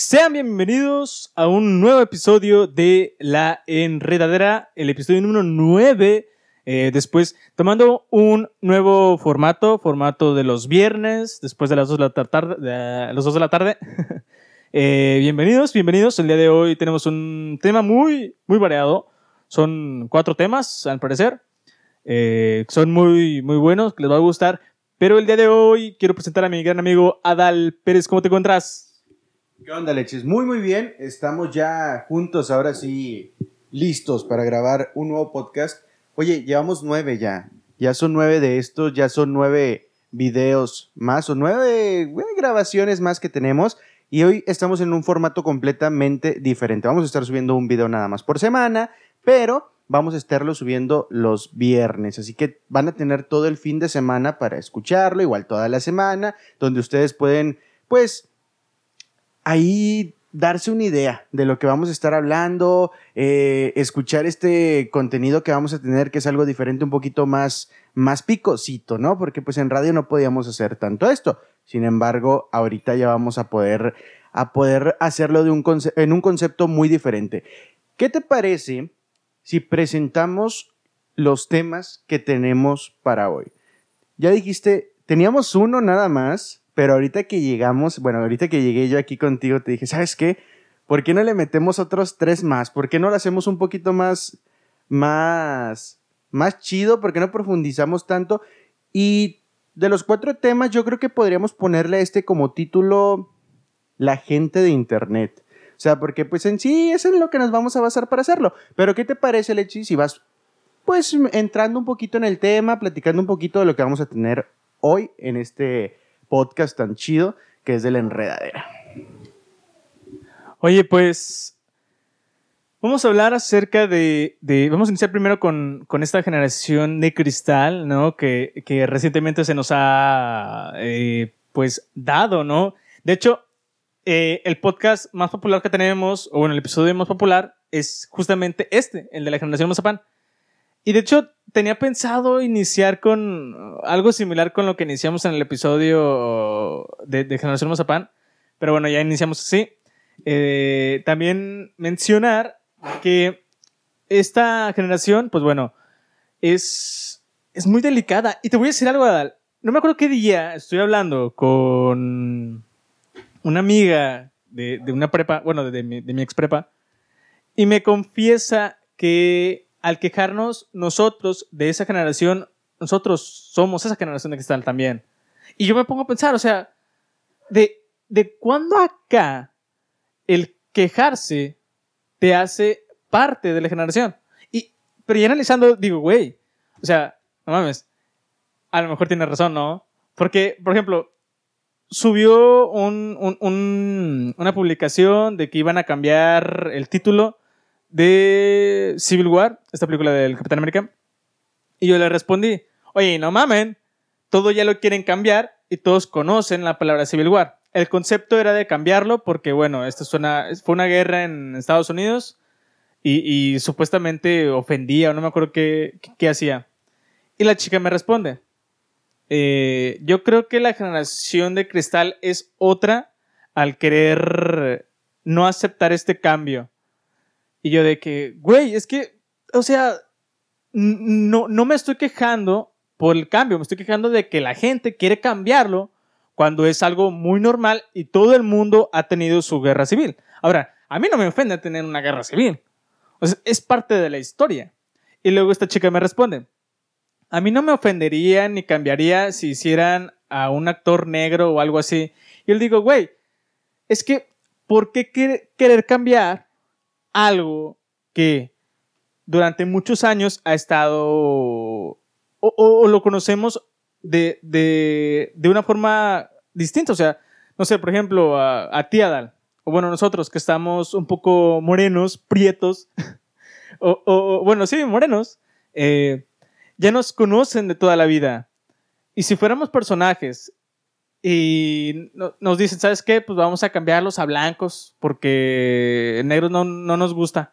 Sean bienvenidos a un nuevo episodio de La Enredadera, el episodio número 9. eh, después, tomando un nuevo formato, formato de los viernes, después de las 2 de la tar- tarde. de las 2 de la tarde. Bienvenidos, bienvenidos. El día de hoy tenemos un tema muy, muy variado. Son cuatro temas, al parecer. Eh, son muy, muy buenos, les va a gustar. Pero el día de hoy quiero presentar a mi gran amigo Adal Pérez. ¿Cómo te encuentras? ¿Qué onda, leches? Muy, muy bien. Estamos ya juntos, ahora sí, listos para grabar un nuevo podcast. Oye, llevamos nueve ya. Ya son nueve de estos, ya son nueve videos más o nueve grabaciones más que tenemos. Y hoy estamos en un formato completamente diferente. Vamos a estar subiendo un video nada más por semana, pero vamos a estarlo subiendo los viernes. Así que van a tener todo el fin de semana para escucharlo, igual toda la semana, donde ustedes pueden, pues, ahí darse una idea de lo que vamos a estar hablando, eh, escuchar este contenido que vamos a tener, que es algo diferente, un poquito más, más picosito, ¿no? Porque pues en radio no podíamos hacer tanto esto. Sin embargo, ahorita ya vamos a poder, a poder hacerlo en un concepto muy diferente. ¿Qué te parece si presentamos los temas que tenemos para hoy? Ya dijiste, teníamos uno nada más, pero ahorita que llegamos, bueno, ahorita que llegué yo aquí contigo, te dije, ¿sabes qué? ¿Por qué no le metemos otros tres más? ¿Por qué no lo hacemos un poquito más, más, más chido? ¿Por qué no profundizamos tanto? Y de los cuatro temas, yo creo que podríamos ponerle este como título La gente de Internet. O sea, porque pues en sí es en lo que nos vamos a basar para hacerlo. Pero ¿qué te parece, Lechi, si vas pues entrando un poquito en el tema, platicando un poquito de lo que vamos a tener hoy en este podcast tan chido que es de la enredadera. Oye, pues vamos a hablar acerca de, de- vamos a iniciar primero con, con esta generación de cristal, ¿no? Que, que recientemente se nos ha, eh, pues, dado, ¿no? De hecho, eh, el podcast más popular que tenemos, o bueno, el episodio más popular, es justamente este, el de la generación Mazapán. Y de hecho, tenía pensado iniciar con algo similar con lo que iniciamos en el episodio de, Generación Mazapán. Pero bueno, ya iniciamos así. Eh, también mencionar que esta generación, pues bueno, es, es muy delicada. Y te voy a decir algo, Adal. No me acuerdo qué día estoy hablando con una amiga de, de una prepa, bueno, de mi, de mi ex prepa, y me confiesa que al quejarnos nosotros de esa generación, nosotros somos esa generación de cristal también. Y yo me pongo a pensar, o sea, de, de cuándo acá el quejarse te hace parte de la generación. Y, pero ya analizando, digo, güey, o sea, no mames, a lo mejor tiene razón, ¿no? Porque, por ejemplo, subió un- un- un- una publicación de que iban a cambiar el título de Civil War, esta película del Capitán América. Y yo le respondí, oye, no mamen, todo ya lo quieren cambiar y todos conocen la palabra Civil War. El concepto era de cambiarlo porque, bueno, esto es una- fue una guerra en Estados Unidos y, y supuestamente ofendía o no me acuerdo qué, qué- qué hacía. Y la chica me responde, eh, yo creo que la generación de cristal es otra al querer no aceptar este cambio. Y yo de que, güey, es que, o sea, no, no me estoy quejando por el cambio, me estoy quejando de que la gente quiere cambiarlo cuando es algo muy normal y todo el mundo ha tenido su guerra civil. Ahora, a mí no me ofende tener una guerra civil. Es parte de la historia. Y luego esta chica me responde, a mí no me ofendería ni cambiaría si hicieran a un actor negro o algo así. Y yo le digo, güey, es que, ¿por qué quer- querer cambiar algo que durante muchos años ha estado o, o- lo conocemos de, de, de una forma distinta? O sea, no sé, por ejemplo, a, a ti, Adal, o bueno, nosotros que estamos un poco morenos, prietos, o, o- o, bueno, sí, morenos, eh, ya nos conocen de toda la vida. Y si fuéramos personajes y no- nos dicen, ¿sabes qué? Pues vamos a cambiarlos a blancos porque negros no, no nos gusta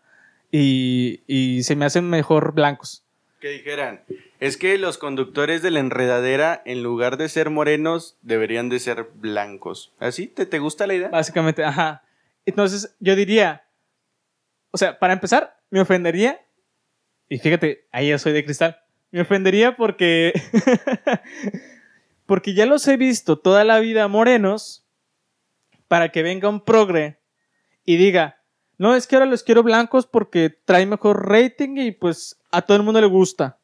y, y se me hacen mejor blancos. Que dijeran, es que los conductores de la enredadera, en lugar de ser morenos, deberían de ser blancos. ¿Así? ¿Te, te gusta la idea? Básicamente, ajá. Entonces, yo diría, o sea, para empezar, me ofendería, y fíjate, ahí yo soy de cristal, me ofendería porque, porque ya los he visto toda la vida morenos, para que venga un progre y diga, no, es que ahora los quiero blancos porque trae mejor rating y pues a todo el mundo le gusta.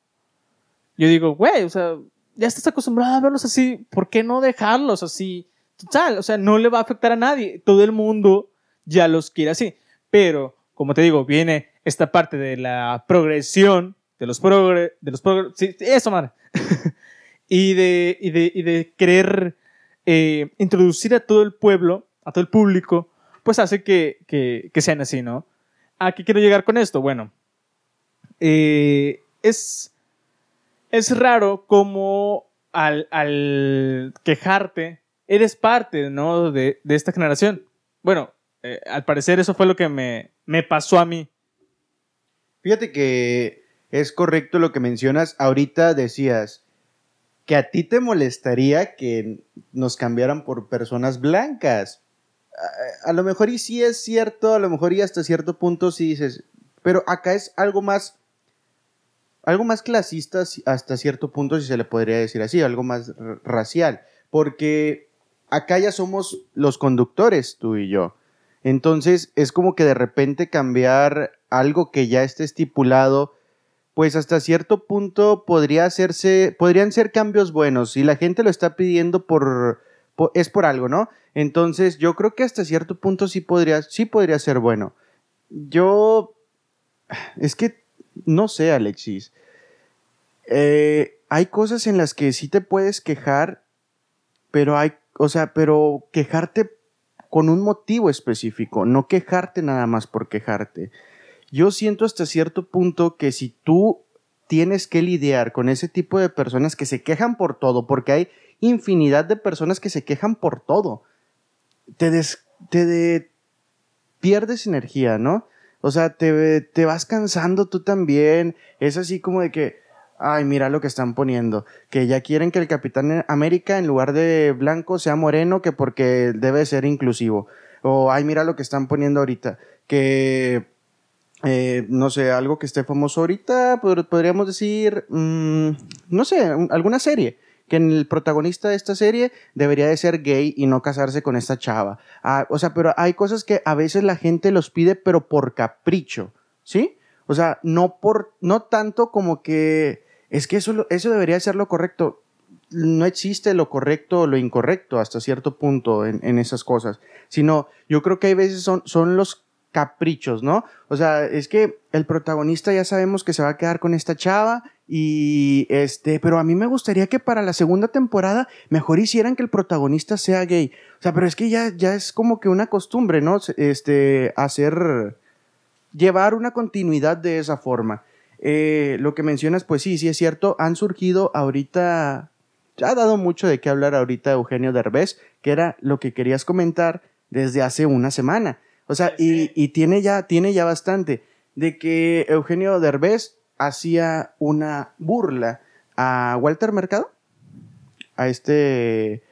Yo digo, güey, o sea, ya estás acostumbrado a verlos así, ¿por qué no dejarlos así? Total, o sea, no le va a afectar a nadie. Todo el mundo ya los quiere así. Pero, como te digo, viene esta parte de la progresión, de los progres, de los progres, eso, madre. y, de, y, de, y de querer eh, introducir a todo el pueblo, a todo el público, pues hace que, que, sean así, ¿no? ¿A qué quiero llegar con esto? Bueno, eh, es, es raro como al, al, quejarte eres parte, ¿no? De, de esta generación. Bueno, eh, al parecer eso fue lo que me, me pasó a mí. Fíjate que es correcto lo que mencionas. Ahorita decías que a ti te molestaría que nos cambiaran por personas blancas a, lo mejor y sí es cierto, a lo mejor y hasta cierto punto sí dices, pero acá es algo más, algo más clasista hasta cierto punto, si se le podría decir así, algo más racial, porque acá ya somos los conductores, tú y yo. Entonces es como que de repente cambiar algo que ya esté estipulado, pues hasta cierto punto podría hacerse, podrían ser cambios buenos. Si la gente lo está pidiendo por, es por algo, ¿no? Entonces, yo creo que hasta cierto punto sí podría, sí podría ser bueno. Yo, es que, no sé, Alexis. Eh, hay cosas en las que sí te puedes quejar, pero hay, o sea, pero quejarte con un motivo específico, no quejarte nada más por quejarte. Yo siento hasta cierto punto que si tú tienes que lidiar con ese tipo de personas que se quejan por todo, porque hay infinidad de personas que se quejan por todo te, te pierdes energía, ¿no? O sea, te, te vas cansando tú también. Es así como de que, ay, mira lo que están poniendo. Que ya quieren que el Capitán América en lugar de blanco sea moreno, que porque debe ser inclusivo. O, ay, mira lo que están poniendo ahorita. Que, eh, no sé, algo que esté famoso ahorita, podríamos decir, mm, no sé, alguna serie que el protagonista de esta serie debería de ser gay y no casarse con esta chava. Ah, o sea, pero hay cosas que a veces la gente los pide, pero por capricho, ¿sí? O sea, no por, no tanto como que es que eso, eso debería ser lo correcto. No existe lo correcto o lo incorrecto hasta cierto punto en, en esas cosas, sino yo creo que hay veces son, son los caprichos, ¿no? O sea, es que el protagonista ya sabemos que se va a quedar con esta chava y este, pero a mí me gustaría que para la segunda temporada mejor hicieran que el protagonista sea gay. O sea, pero es que ya, ya es como que una costumbre, ¿no? Este, hacer, llevar una continuidad de esa forma. Eh, lo que mencionas, pues sí, sí es cierto, han surgido ahorita, ya ha dado mucho de qué hablar ahorita Eugenio Derbez, que era lo que querías comentar desde hace una semana. O sea, y, y, tiene ya, tiene ya bastante de que Eugenio Derbez hacía una burla a Walter Mercado, a este,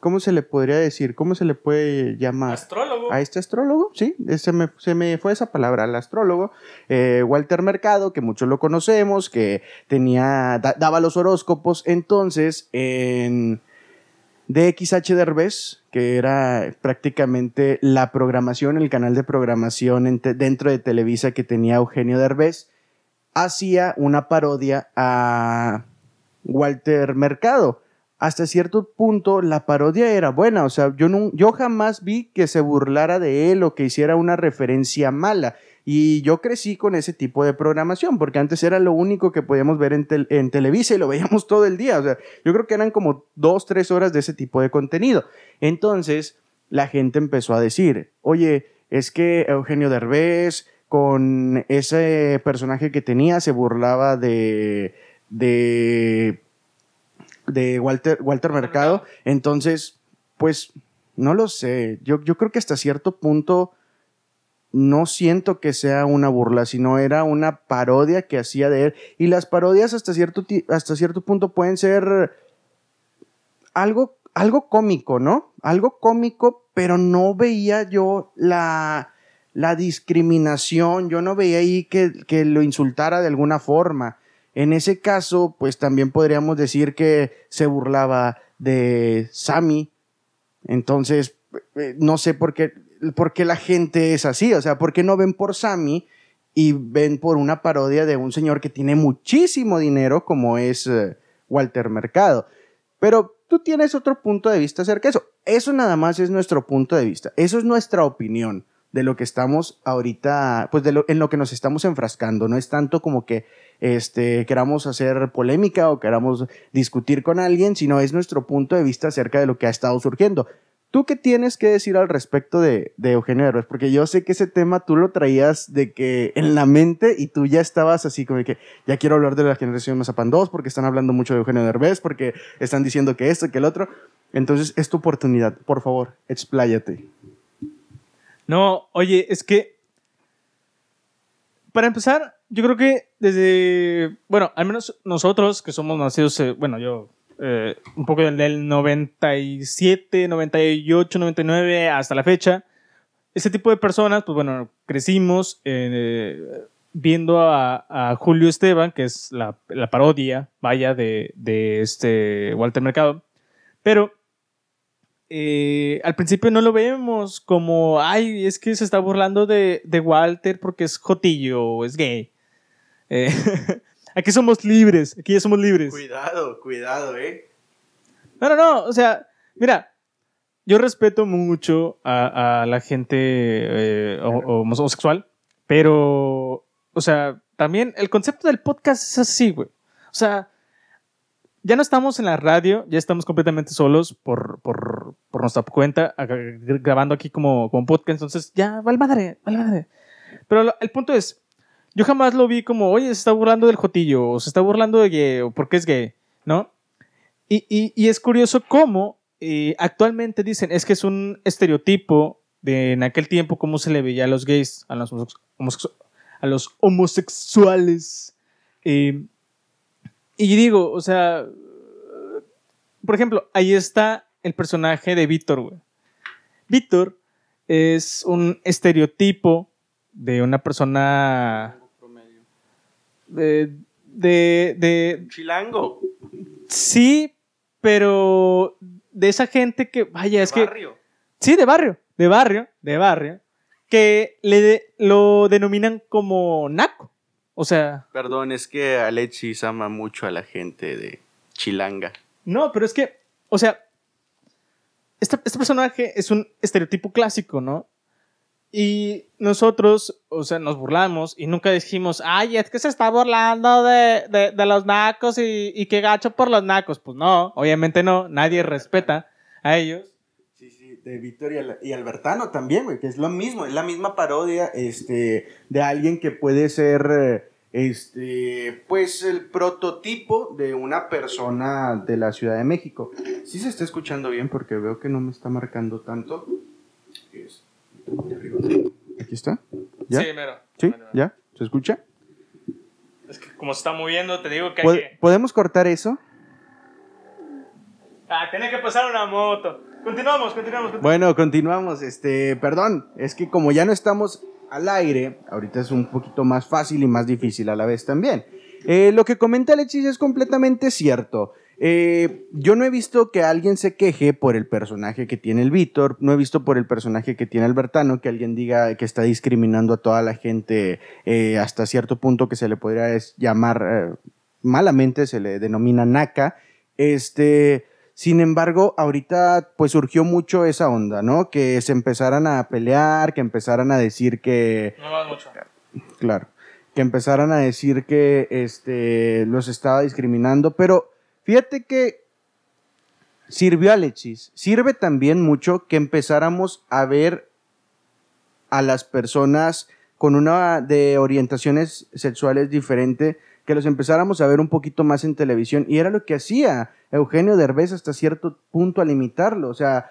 ¿cómo se le podría decir? ¿Cómo se le puede llamar? Astrólogo. A este astrólogo, sí, se me, se me fue esa palabra, al astrólogo, eh, Walter Mercado, que muchos lo conocemos, que tenía, daba los horóscopos, entonces, en DXH Derbez, que era prácticamente la programación, el canal de programación dentro de Televisa que tenía Eugenio Derbez, hacía una parodia a Walter Mercado. Hasta cierto punto la parodia era buena, o sea, yo, yo jamás vi que se burlara de él o que hiciera una referencia mala. Y yo crecí con ese tipo de programación, porque antes era lo único que podíamos ver en, en, Televisa y lo veíamos todo el día. O sea, yo creo que eran como dos, tres horas de ese tipo de contenido. Entonces, la gente empezó a decir, oye, es que Eugenio Derbez, con ese personaje que tenía, se burlaba de, de, de Walter, Walter Mercado. Entonces, pues, no lo sé. Yo, yo creo que hasta cierto punto no siento que sea una burla, sino era una parodia que hacía de él. Y las parodias hasta cierto, hasta cierto punto pueden ser algo, algo cómico, ¿no? algo cómico, pero no veía yo la, la discriminación, yo no veía ahí que, que lo insultara de alguna forma. En ese caso, pues también podríamos decir que se burlaba de Sammy. Entonces, eh, no sé por qué, por qué la gente es así, o sea, ¿por qué no ven por Sammy y ven por una parodia de un señor que tiene muchísimo dinero como es eh, Walter Mercado? Pero tú tienes otro punto de vista acerca de eso. Eso nada más es nuestro punto de vista. Eso es nuestra opinión de lo que estamos ahorita, pues de lo, en lo que nos estamos enfrascando. No es tanto como que este, queramos hacer polémica o queramos discutir con alguien, sino es nuestro punto de vista acerca de lo que ha estado surgiendo. ¿Tú qué tienes que decir al respecto de, de Eugenio Derbez? Porque yo sé que ese tema tú lo traías de que en la mente y tú ya estabas así como que ya quiero hablar de la generación Mazapan 2 porque están hablando mucho de Eugenio Derbez, porque están diciendo que esto, que el otro. Entonces es tu oportunidad. Por favor, expláyate. No, oye, es que para empezar, yo creo que desde, bueno, al menos nosotros que somos nacidos, eh, bueno, yo eh, un poco del 97, 98, 99 hasta la fecha. Ese tipo de personas, pues bueno, crecimos eh, viendo a, Julio Esteban, que es la, parodia, vaya, de, este Walter Mercado. Pero eh, al principio no lo vemos como, ay, es que se está burlando de, de Walter porque es jotillo es gay. Aquí somos libres, aquí ya somos libres. Cuidado, cuidado, ¿eh? No, no, no, o sea, mira, yo respeto mucho a, la gente eh, homosexual, pero, o sea, también el concepto del podcast es así, güey. O sea, ya no estamos en la radio, ya estamos completamente solos por, por, por nuestra cuenta, grabando aquí como, como podcast, entonces ya, vale madre, vale madre. Pero el punto es, yo jamás lo vi como, oye, se está burlando del jotillo, o se está burlando de gay, o porque es gay, ¿no? Y, es curioso cómo eh, actualmente dicen, es que es un estereotipo de en aquel tiempo cómo se le veía a los gays, a los, a los homosexuales. Eh, y digo, o sea, por ejemplo, ahí está el personaje de Víctor, güey. Víctor es un estereotipo de una persona de, de, Chilango. Sí, pero de esa gente que, vaya, es que... barrio. Sí, de barrio, de barrio, de barrio, que le lo denominan como naco. O sea... Perdón, es que Alexis ama mucho a la gente de Chilanga. No, pero es que, o sea, este, este personaje es un estereotipo clásico, ¿no? Y nosotros, o sea, nos burlamos y nunca dijimos, ay, es que se está burlando de, los nacos y, y qué gacho por los nacos. Pues no, obviamente no, nadie respeta a ellos. Sí, sí, de Víctor y, Albertano también, güey, que es lo mismo, es la misma parodia este, de alguien que puede ser, este, pues, el prototipo de una persona de la Ciudad de México. Sí se está escuchando bien porque veo que no me está marcando tanto. Aquí está. ¿Ya? Sí, mero. ¿Sí? ¿Ya? ¿Se escucha? Es que como se está moviendo, te digo que hay que... ¿Podemos cortar eso? Ah, tiene que pasar una moto. Continuamos, continuamos, Bueno, continuamos. Este, perdón, es que como ya no estamos al aire, ahorita es un poquito más fácil y más difícil a la vez también. Eh, lo que comenta Alexis es completamente cierto. Eh, yo no he visto que alguien se queje por el personaje que tiene el Víctor, no he visto por el personaje que tiene Albertano que alguien diga que está discriminando a toda la gente eh, hasta cierto punto que se le podría llamar eh, malamente, se le denomina naca. Este, sin embargo, ahorita pues surgió mucho esa onda, ¿no? Que se empezaran a pelear, que empezaran a decir que... No mucho. Claro, que empezaran a decir que este, los estaba discriminando, pero Fíjate que sirvió Alexis. Sirve también mucho que empezáramos a ver a las personas con una de orientaciones sexuales diferente, que los empezáramos a ver un poquito más en televisión. Y era lo que hacía Eugenio Derbez hasta cierto punto a limitarlo. O sea,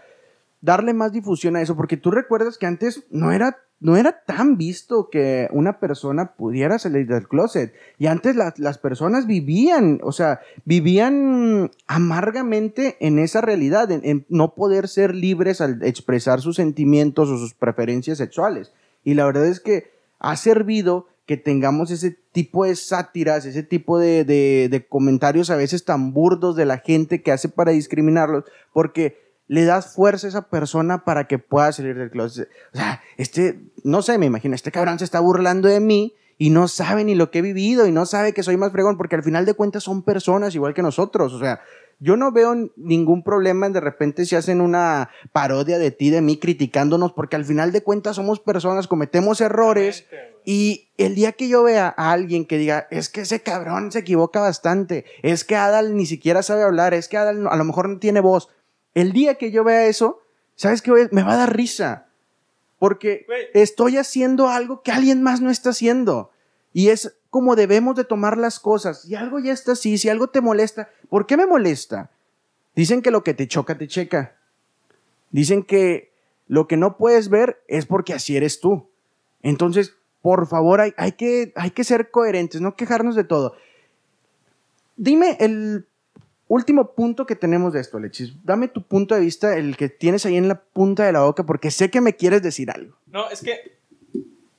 darle más difusión a eso, porque tú recuerdas que antes no era no era tan visto que una persona pudiera salir del closet. Y antes las personas vivían, o sea, vivían amargamente en esa realidad, en, no poder ser libres al expresar sus sentimientos o sus preferencias sexuales. Y la verdad es que ha servido que tengamos ese tipo de sátiras, ese tipo de, de comentarios a veces tan burdos de la gente que hace para discriminarlos, porque le das fuerza a esa persona para que pueda salir del closet. O sea, este, no sé, me imagino, este cabrón se está burlando de mí y no sabe ni lo que he vivido y no sabe que soy más fregón, porque al final de cuentas son personas igual que nosotros. O sea, yo no veo ningún problema en de repente si hacen una parodia de ti, de mí, criticándonos, porque al final de cuentas somos personas, cometemos errores. Y el día que yo vea a alguien que diga, es que ese cabrón se equivoca bastante, es que Adal ni siquiera sabe hablar, es que Adal a lo mejor no tiene voz, el día que yo vea eso, ¿sabes qué? Me va a dar risa. Porque estoy haciendo algo que alguien más no está haciendo. Y es como debemos de tomar las cosas. Si algo ya está así, si algo te molesta, ¿por qué me molesta? Dicen que lo que te choca, te checa. Dicen que lo que no puedes ver es porque así eres tú. Entonces, por favor, hay, hay, que, hay que ser coherentes, no quejarnos de todo. Dime el Último punto que tenemos de esto, Lechis. Dame tu punto de vista, el que tienes ahí en la punta de la boca, porque sé que me quieres decir algo. No, es que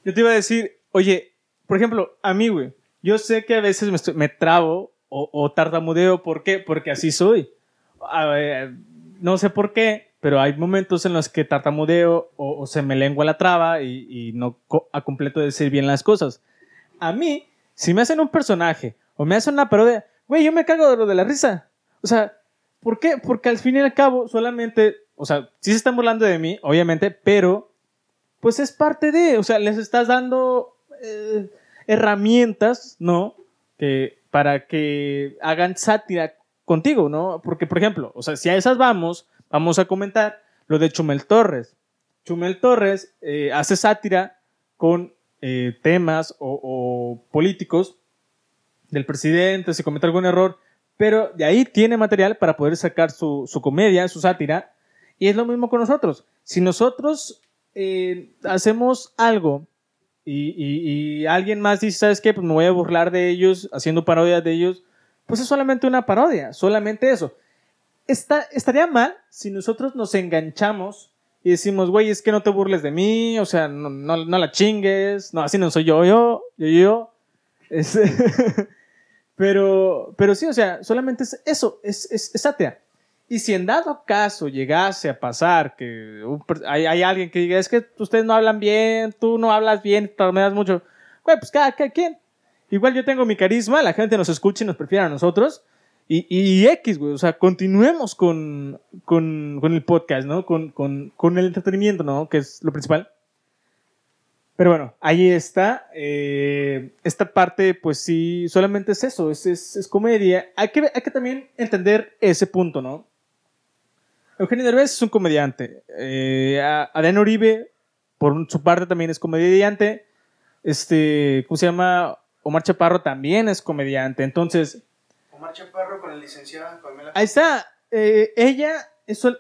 yo te iba a decir, oye, por ejemplo, a mí, güey, yo sé que a veces me, trabo o, tartamudeo. ¿Por qué? Porque así soy. no sé por qué, pero hay momentos en los que tartamudeo o, se me lengua la traba y, y no a completo decir bien las cosas. A mí, si me hacen un personaje o me hacen una parodia, güey, yo me cago de lo de la risa. O sea, ¿por qué? Porque al fin y al cabo solamente, o sea, sí se están burlando de mí, obviamente, pero pues es parte de, o sea, les estás dando eh, herramientas, ¿no? Que, para que hagan sátira contigo, ¿no? Porque, por ejemplo, o sea, si a esas vamos, vamos a comentar lo de Chumel Torres. Chumel Torres eh, hace sátira con eh, temas o, o, políticos del presidente, si comete algún error, pero de ahí tiene material para poder sacar su, comedia, su sátira. Y es lo mismo con nosotros. Si nosotros eh, hacemos algo y, alguien más dice, ¿sabes qué? Pues me voy a burlar de ellos, haciendo parodias de ellos, pues es solamente una parodia, solamente eso. Está, estaría mal si nosotros nos enganchamos y decimos, güey, es que no te burles de mí, o sea, no, no, no la chingues, no, así no soy yo, yo, yo, yo. Es, Pero, pero sí, o sea, solamente es eso, es, es, es Y si en dado caso llegase a pasar que hay, hay, alguien que diga, es que ustedes no hablan bien, tú no hablas bien, te das mucho, güey, pues cada, cada, quien. Igual yo tengo mi carisma, la gente nos escucha y nos prefiere a nosotros. Y, y, X, güey, o sea, continuemos con, con, con el podcast, ¿no? Con, con, con el entretenimiento, ¿no? Que es lo principal. Pero bueno, ahí está. Eh, esta parte, pues sí, solamente es eso, es, es, comedia. Hay que, hay que también entender ese punto, ¿no? Eugenio Derbez es un comediante. Eh, Adrián Uribe, por su parte, también es comediante. Este, ¿cómo se llama? Omar Chaparro también es comediante. Entonces. Omar Chaparro con el licenciado. Ahí está. Eh, ella, eso,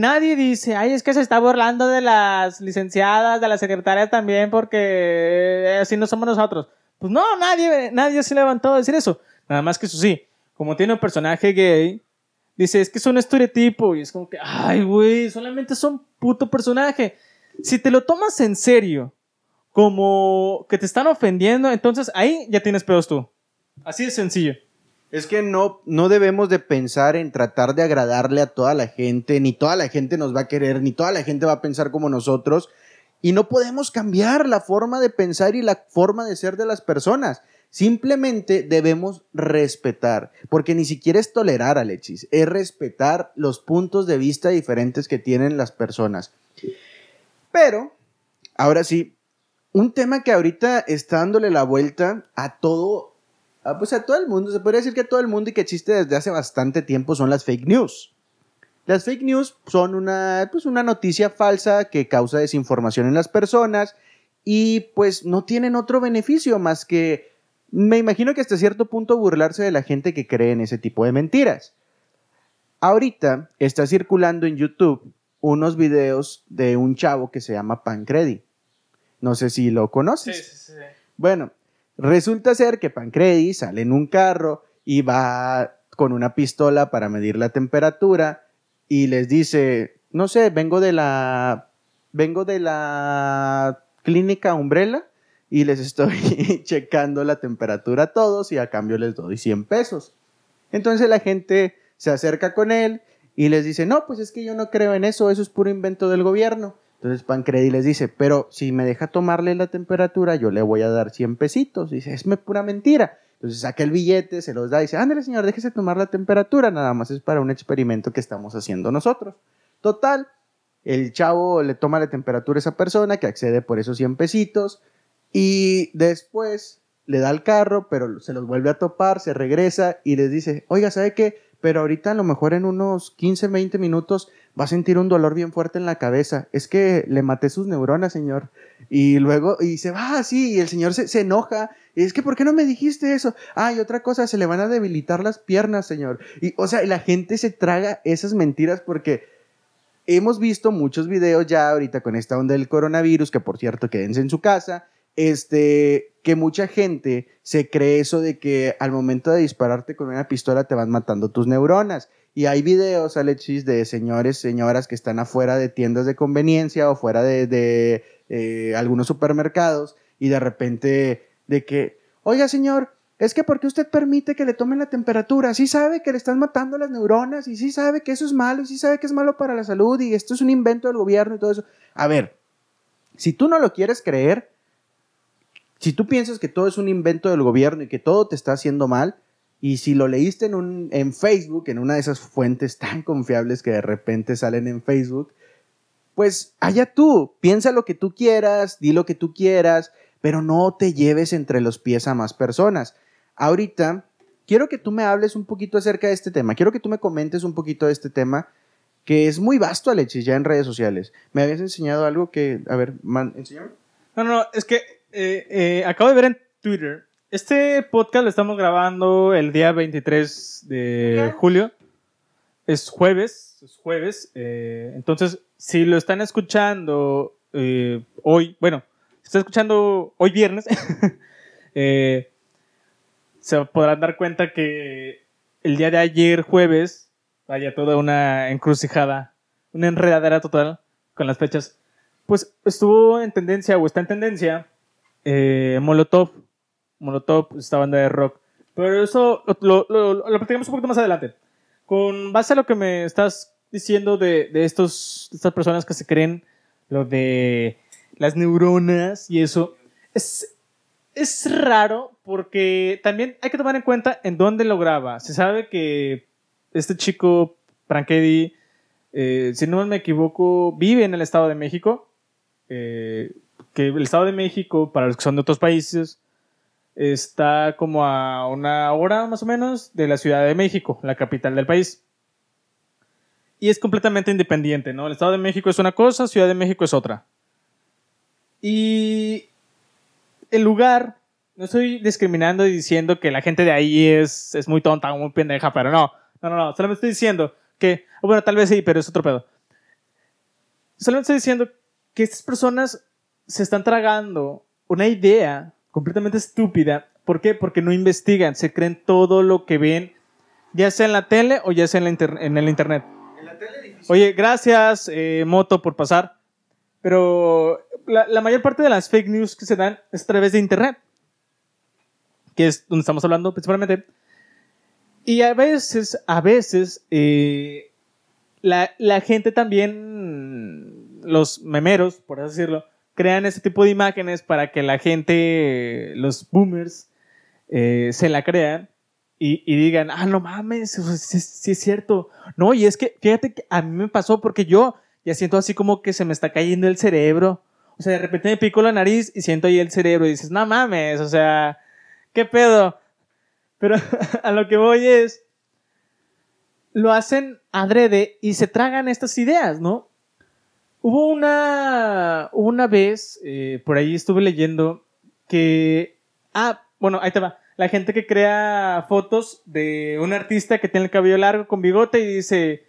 nadie dice, ay, es que se está burlando de las licenciadas, de las secretarias también, porque así no somos nosotros. Pues no, nadie, nadie se levantó a decir eso. Nada más que eso sí, como tiene un personaje gay, dice, es que es un estereotipo. Y es como que, ay, güey, solamente son puto personaje. Si te lo tomas en serio, como que te están ofendiendo, entonces ahí ya tienes pedos tú. Así de sencillo. Es que no, no debemos de pensar en tratar de agradarle a toda la gente, ni toda la gente nos va a querer, ni toda la gente va a pensar como nosotros, y no podemos cambiar la forma de pensar y la forma de ser de las personas. Simplemente debemos respetar, porque ni siquiera es tolerar, Alexis, es respetar los puntos de vista diferentes que tienen las personas. Pero, ahora sí, un tema que ahorita está dándole la vuelta a todo Ah, pues a todo el mundo, se podría decir que a todo el mundo y que existe desde hace bastante tiempo son las fake news. Las fake news son una, pues una noticia falsa que causa desinformación en las personas y pues no tienen otro beneficio más que, me imagino que hasta cierto punto burlarse de la gente que cree en ese tipo de mentiras. Ahorita está circulando en YouTube unos videos de un chavo que se llama Pancredi. No sé si lo Sí, conoces. sí, sí. Bueno, resulta ser que Pancredi sale en un carro y va con una pistola para medir la temperatura y les dice, no sé, vengo de la vengo de la clínica Umbrella y les estoy checando la temperatura a todos y a cambio les doy 100 pesos. Entonces la gente se acerca con él y les dice, no, pues es que yo no creo en eso, eso es puro invento del gobierno. Entonces Pancredi les dice, pero si me deja tomarle la temperatura, yo le voy a dar 100 pesitos. Dice, es pura mentira. Entonces saca el billete, se los da y dice, ándale señor, déjese tomar la temperatura, nada más es para un experimento que estamos haciendo nosotros. Total, el chavo le toma la temperatura a esa persona que accede por esos 100 pesitos y después le da el carro, pero se los vuelve a topar, se regresa y les dice, oiga, ¿sabe qué? Pero ahorita a lo mejor en unos 15, 20 minutos va a sentir un dolor bien fuerte en la cabeza. Es que le maté sus neuronas, señor. Y luego, y se va así, y el señor se, se enoja. Y es que, ¿por qué no me dijiste eso? Ah, y otra cosa, se le van a debilitar las piernas, señor. Y, o sea, la gente se traga esas mentiras porque hemos visto muchos videos ya ahorita con esta onda del coronavirus, que por cierto, quédense en su casa, este, que mucha gente se cree eso de que al momento de dispararte con una pistola te van matando tus neuronas. Y hay videos, Alexis, de señores, señoras que están afuera de tiendas de conveniencia o fuera de, eh, algunos supermercados y de repente de que, oiga señor, es que porque usted permite que le tomen la temperatura, sí sabe que le están matando las neuronas y sí sabe que eso es malo y sí sabe que es malo para la salud y esto es un invento del gobierno y todo eso. A ver, si tú no lo quieres creer, si tú piensas que todo es un invento del gobierno y que todo te está haciendo mal, y si lo leíste en, un, en Facebook, en una de esas fuentes tan confiables que de repente salen en Facebook, pues allá tú, piensa lo que tú quieras, di lo que tú quieras, pero no te lleves entre los pies a más personas. Ahorita, quiero que tú me hables un poquito acerca de este tema, quiero que tú me comentes un poquito de este tema, que es muy vasto, Alexis, ya en redes sociales. Me habías enseñado algo que, a ver, man, enséñame. No, no, no, es que eh, eh, acabo de ver en Twitter. Este podcast lo estamos grabando el día 23 de julio. Es jueves, es jueves. eh, entonces, si lo están escuchando eh, hoy, bueno, si están escuchando hoy viernes, eh, se podrán dar cuenta que el día de ayer, jueves, vaya toda una encrucijada, una enredadera total con las fechas. Pues estuvo en tendencia o está en tendencia eh, Molotov. Molotov, esta banda de rock. Pero eso lo, lo, lo, lo platicamos un poquito más adelante. Con base a lo que me estás diciendo de, de estos, estas personas que se creen lo de las neuronas y eso, es, es raro porque también hay que tomar en cuenta en dónde lo graba. Se sabe que este chico, Prankedy, eh, si no me equivoco, vive en el Estado de México. Eh, que el Estado de México, para los que son de otros países, está como a una hora más o menos de la Ciudad de México, la capital del país. Y es completamente independiente, ¿no? El Estado de México es una cosa, Ciudad de México es otra. Y el lugar, no estoy discriminando y diciendo que la gente de ahí es, es muy tonta o muy pendeja, pero no, no, no, no, solamente estoy diciendo que, bueno, tal vez sí, pero es otro pedo. Solamente estoy diciendo que estas personas se están tragando una idea completamente estúpida. ¿Por qué? Porque no investigan, se creen todo lo que ven, ya sea en la tele o ya sea en, la inter- en el internet. En la tele difícil. Oye, gracias, eh, Moto, por pasar. Pero la, la mayor parte de las fake news que se dan es a través de internet, que es donde estamos hablando principalmente. Y a veces, a veces, eh, la, la gente también, los memeros, por así decirlo, crean ese tipo de imágenes para que la gente, los boomers, eh, se la crean y, digan, ah, no mames, sí es cierto. No, y es que, fíjate que a mí me pasó porque yo ya siento así como que se me está cayendo el cerebro. O sea, de repente me pico la nariz y siento ahí el cerebro y dices, no mames, o sea, ¿qué pedo? Pero a lo que voy es, lo hacen adrede y se tragan estas ideas, ¿no? Hubo una, una vez, eh, por ahí estuve leyendo, que, ah, bueno, ahí te va, la gente que crea fotos de un artista que tiene el cabello largo con bigote y dice,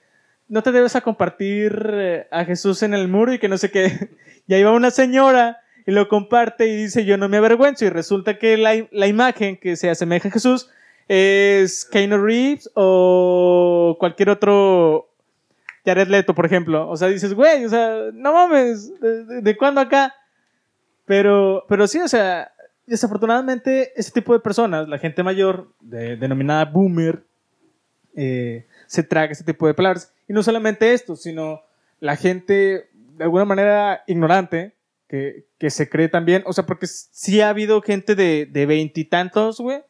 no te debes a compartir eh, a Jesús en el muro y que no sé qué. Y ahí va una señora y lo comparte y dice yo no me avergüenzo y resulta que la, la imagen que se asemeja a Jesús es Keanu Reeves o cualquier otro Jared Leto, por ejemplo. O sea, dices, güey, o sea, no mames, ¿de, de cuándo acá? Pero, pero sí, o sea, desafortunadamente ese tipo de personas, la gente mayor, de- denominada boomer, eh, se traga ese tipo de palabras. Y no solamente esto, sino la gente de alguna manera ignorante que, que se cree también, o sea, porque sí ha habido gente de de veintitantos, güey,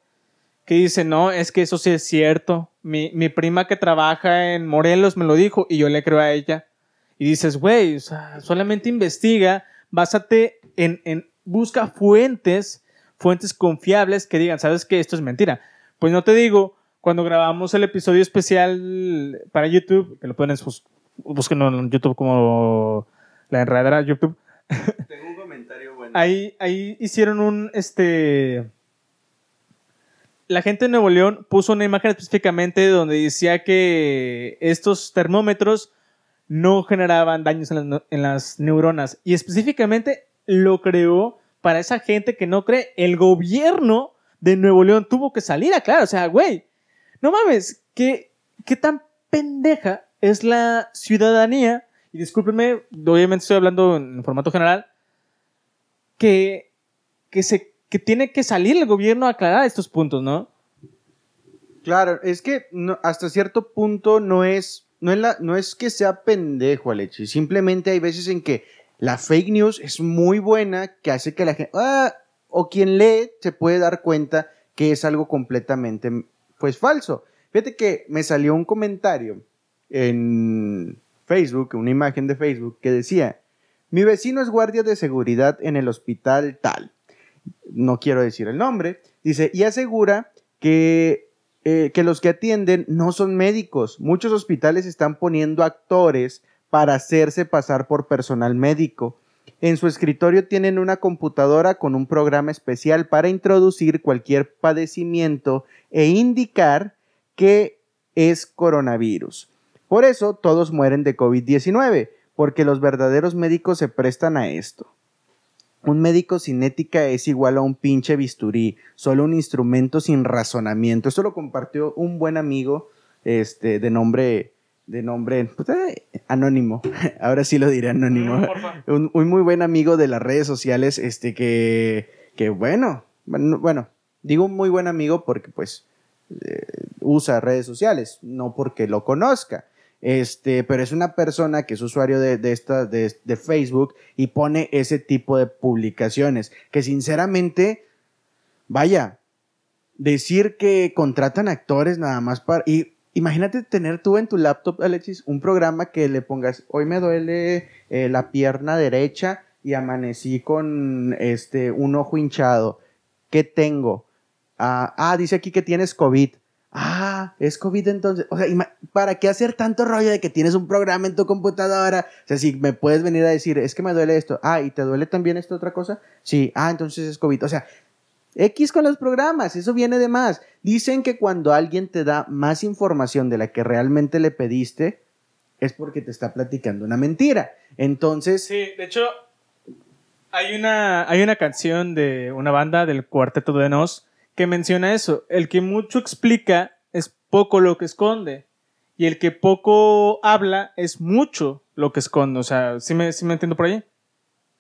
que dice, no, es que eso sí es cierto. Mi, mi prima que trabaja en Morelos me lo dijo y yo le creo a ella. Y dices, güey, o sea, solamente investiga, básate en, en, busca fuentes, fuentes confiables que digan, sabes que esto es mentira. Pues no te digo, cuando grabamos el episodio especial para YouTube, que lo pueden bus busquen en YouTube como la enredadera YouTube, Tengo un comentario bueno. ahí, ahí hicieron un, este... La gente de Nuevo León puso una imagen específicamente donde decía que estos termómetros no generaban daños en las, en las neuronas. Y específicamente lo creó para esa gente que no cree. El gobierno de Nuevo León tuvo que salir a aclarar. O sea, güey, no mames, ¿qué, qué tan pendeja es la ciudadanía? Y discúlpenme, obviamente estoy hablando en formato general, que, que, se, que tiene que salir el gobierno a aclarar estos puntos, ¿no? Claro, es que hasta cierto punto no es, no es, la, no es que sea pendejo, Alechi. Simplemente hay veces en que la fake news es muy buena que hace que la gente, ah, o quien lee se puede dar cuenta que es algo completamente, pues, falso. Fíjate que me salió un comentario en Facebook, una imagen de Facebook que decía, mi vecino es guardia de seguridad en el hospital tal. No quiero decir el nombre. Dice, y asegura que eh, que los que atienden no son médicos. Muchos hospitales están poniendo actores para hacerse pasar por personal médico. En su escritorio tienen una computadora con un programa especial para introducir cualquier padecimiento e indicar que es coronavirus. Por eso todos mueren de COVID-19, porque los verdaderos médicos se prestan a esto. Un médico sin ética es igual a un pinche bisturí, solo un instrumento sin razonamiento. Esto lo compartió un buen amigo, este, de nombre, de nombre, pues, eh, anónimo. Ahora sí lo diré anónimo. Un, un muy buen amigo de las redes sociales, este, que, que bueno, bueno, bueno, digo un muy buen amigo porque pues eh, usa redes sociales, no porque lo conozca. Este, pero es una persona que es usuario de, de, esta, de, de Facebook y pone ese tipo de publicaciones. Que sinceramente, vaya, decir que contratan actores nada más para. Y imagínate tener tú en tu laptop, Alexis, un programa que le pongas, hoy me duele eh, la pierna derecha y amanecí con este un ojo hinchado. ¿Qué tengo? Ah, ah, dice aquí que tienes COVID. Ah, es COVID entonces. O sea, ¿para qué hacer tanto rollo de que tienes un programa en tu computadora? O sea, si me puedes venir a decir, es que me duele esto. Ah, ¿y te duele también esta otra cosa? Sí. Ah, entonces es COVID. O sea, X con los programas, eso viene de más. Dicen que cuando alguien te da más información de la que realmente le pediste, es porque te está platicando una mentira. Entonces, Sí, de hecho, hay una, hay una canción de una banda del Cuarteto de Nos que menciona eso. El que mucho explica es poco lo que esconde. Y el que poco habla es mucho lo que esconde. O sea, ¿sí me, sí me entiendo por ahí?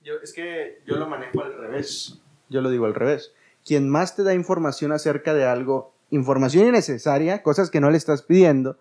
Yo, es que yo lo manejo al revés. Yo lo digo al revés. Quien más te da información acerca de algo, información innecesaria, cosas que no le estás pidiendo,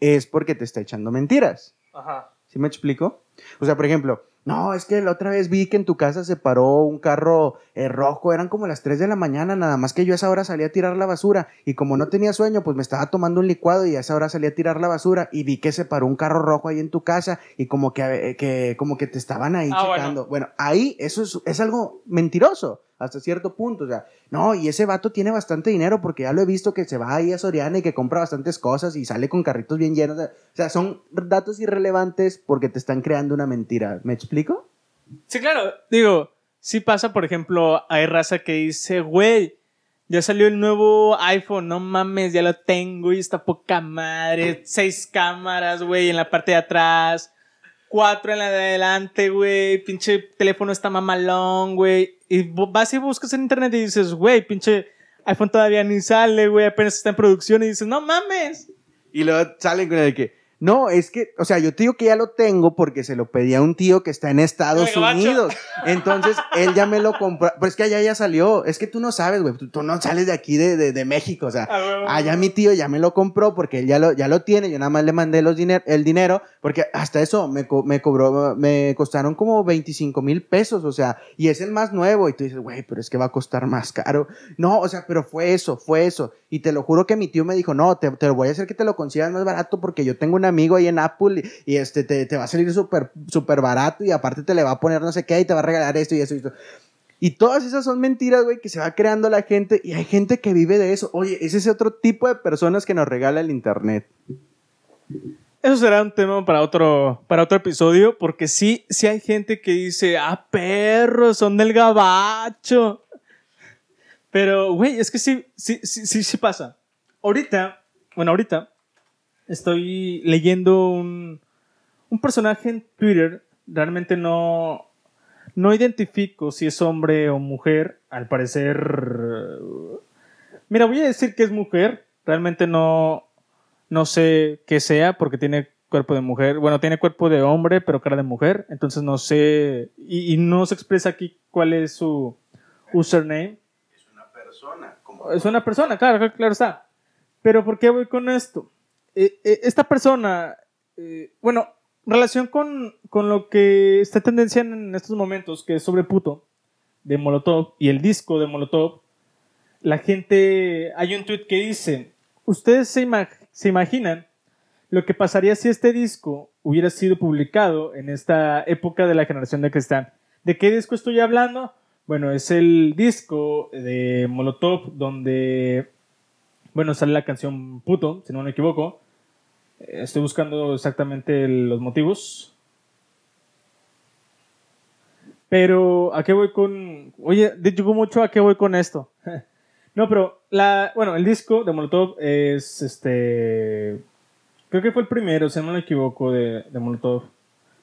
es porque te está echando mentiras. Ajá. ¿Sí me explico? O sea, por ejemplo, no, es que la otra vez vi que en tu casa se paró un carro eh, rojo, eran como las 3 de la mañana, nada más que yo a esa hora salí a tirar la basura y como no tenía sueño, pues me estaba tomando un licuado y a esa hora salí a tirar la basura y vi que se paró un carro rojo ahí en tu casa y como que, eh, que, como que te estaban ahí Ah, checando. Bueno. ahí eso es, es algo mentiroso hasta cierto punto, o sea, no, y ese vato tiene bastante dinero porque ya lo he visto que se va ahí a Soriana y que compra bastantes cosas y sale con carritos bien llenos, o sea, son datos irrelevantes porque te están creando una mentira, ¿me explico? Sí, claro. Digo, sí pasa, por ejemplo, hay raza que dice, güey, ya salió el nuevo iPhone, no mames, ya lo tengo y está poca madre. Seis cámaras, güey, en la parte de atrás. 4 en la de adelante, güey. Pinche teléfono está mamalón, güey. Y vas y buscas en internet y dices, güey, pinche iPhone todavía ni sale, güey. Apenas está en producción y dices, no mames. Y luego salen con el que, no, es que, o sea, yo te digo que ya lo tengo porque se lo pedí a un tío que está en Estados Unidos. Entonces, él ya me lo compró. Pero es que allá ya salió. Es que tú no sabes, güey. Tú, no sales de aquí de, de, México. O sea, allá mi tío ya me lo compró porque él ya lo, ya lo tiene. Yo nada más le mandé los diner el dinero porque hasta eso me, me cobró, me costaron como 25 mil pesos. O sea, y es el más nuevo. Y tú dices, güey, pero es que va a costar más caro. No, o sea, pero fue eso, fue eso. Y te lo juro que mi tío me dijo, no, te, te lo voy a hacer que te lo consigas más barato porque yo tengo una amigo ahí en Apple y, este te, va a salir súper super barato y aparte te le va a poner no sé qué y te va a regalar esto y eso y esto. Y todas esas son mentiras, güey, que se va creando la gente y hay gente que vive de eso. Oye, es ese otro tipo de personas que nos regala el Internet. Eso será un tema para otro, para otro episodio, porque sí, sí hay gente que dice, ah, perros, son del gabacho. Pero, güey, es que sí, sí, sí, sí, sí pasa. Ahorita, bueno, ahorita, estoy leyendo un, un personaje en Twitter. Realmente no, no identifico si es hombre o mujer. Al parecer. Mira, voy a decir que es mujer. Realmente no, no sé qué sea porque tiene cuerpo de mujer. Bueno, tiene cuerpo de hombre, pero cara de mujer. Entonces no sé. Y, no se expresa aquí cuál es su username. Es una persona. Es una persona, claro, claro está. Pero ¿por qué voy con esto? Eh, eh, esta persona, eh, bueno, relación con, con, lo que está tendencia en estos momentos, que es sobre puto, de Molotov, y el disco de Molotov, la gente, hay un tweet que dice, ustedes se, se imaginan lo que pasaría si este disco hubiera sido publicado en esta época de la generación de cristal. ¿De qué disco estoy hablando? Bueno, es el disco de Molotov donde, bueno, sale la canción Puto, si no me equivoco, Estoy buscando exactamente los motivos. Pero, ¿a qué voy con...? Oye, digo mucho, ¿a qué voy con esto? no, pero, la, bueno, el disco de Molotov es, este... Creo que fue el primero, si no me equivoco, de, de Molotov.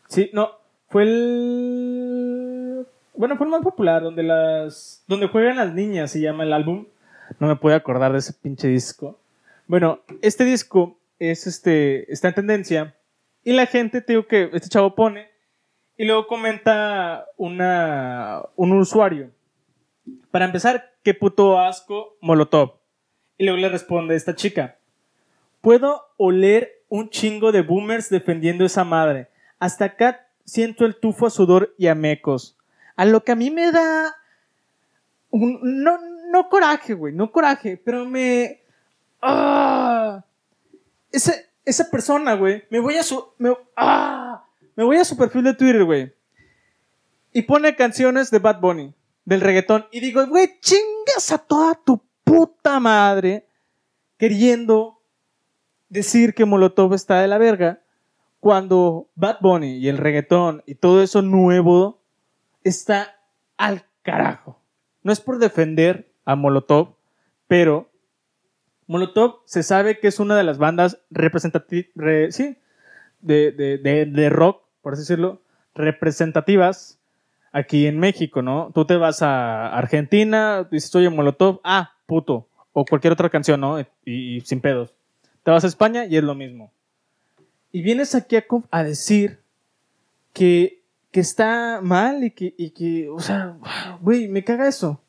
Sí, no, fue el... Bueno, fue el más popular, donde las... Donde juegan las niñas, se llama el álbum. No me puedo acordar de ese pinche disco. Bueno, este disco es este, está en tendencia y la gente, te que este chavo pone y luego comenta una, un usuario. Para empezar, qué puto asco Molotov. Y luego le responde esta chica. Puedo oler un chingo de boomers defendiendo esa madre. Hasta acá siento el tufo a sudor y a mecos. A lo que a mí me da... Un, no, no coraje, güey, no coraje, pero me... ¡Ah! Esa persona, güey, me voy a su. Me, ¡ah! me voy a su perfil de Twitter, güey. Y pone canciones de Bad Bunny, del reggaetón. Y digo, güey, chingas a toda tu puta madre queriendo decir que Molotov está de la verga cuando Bad Bunny y el reggaetón y todo eso nuevo está al carajo. No es por defender a Molotov, pero Molotov se sabe que es una de las bandas representativas, sí, de, rock, por así decirlo, representativas aquí en México, ¿no? Tú te vas a Argentina, dices, oye, Molotov, ah, puto, o cualquier otra canción, ¿no? Y, sin pedos. Te vas a España y es lo mismo. Y vienes aquí a, decir que, que, está mal y que, y que, o sea, güey, me caga eso.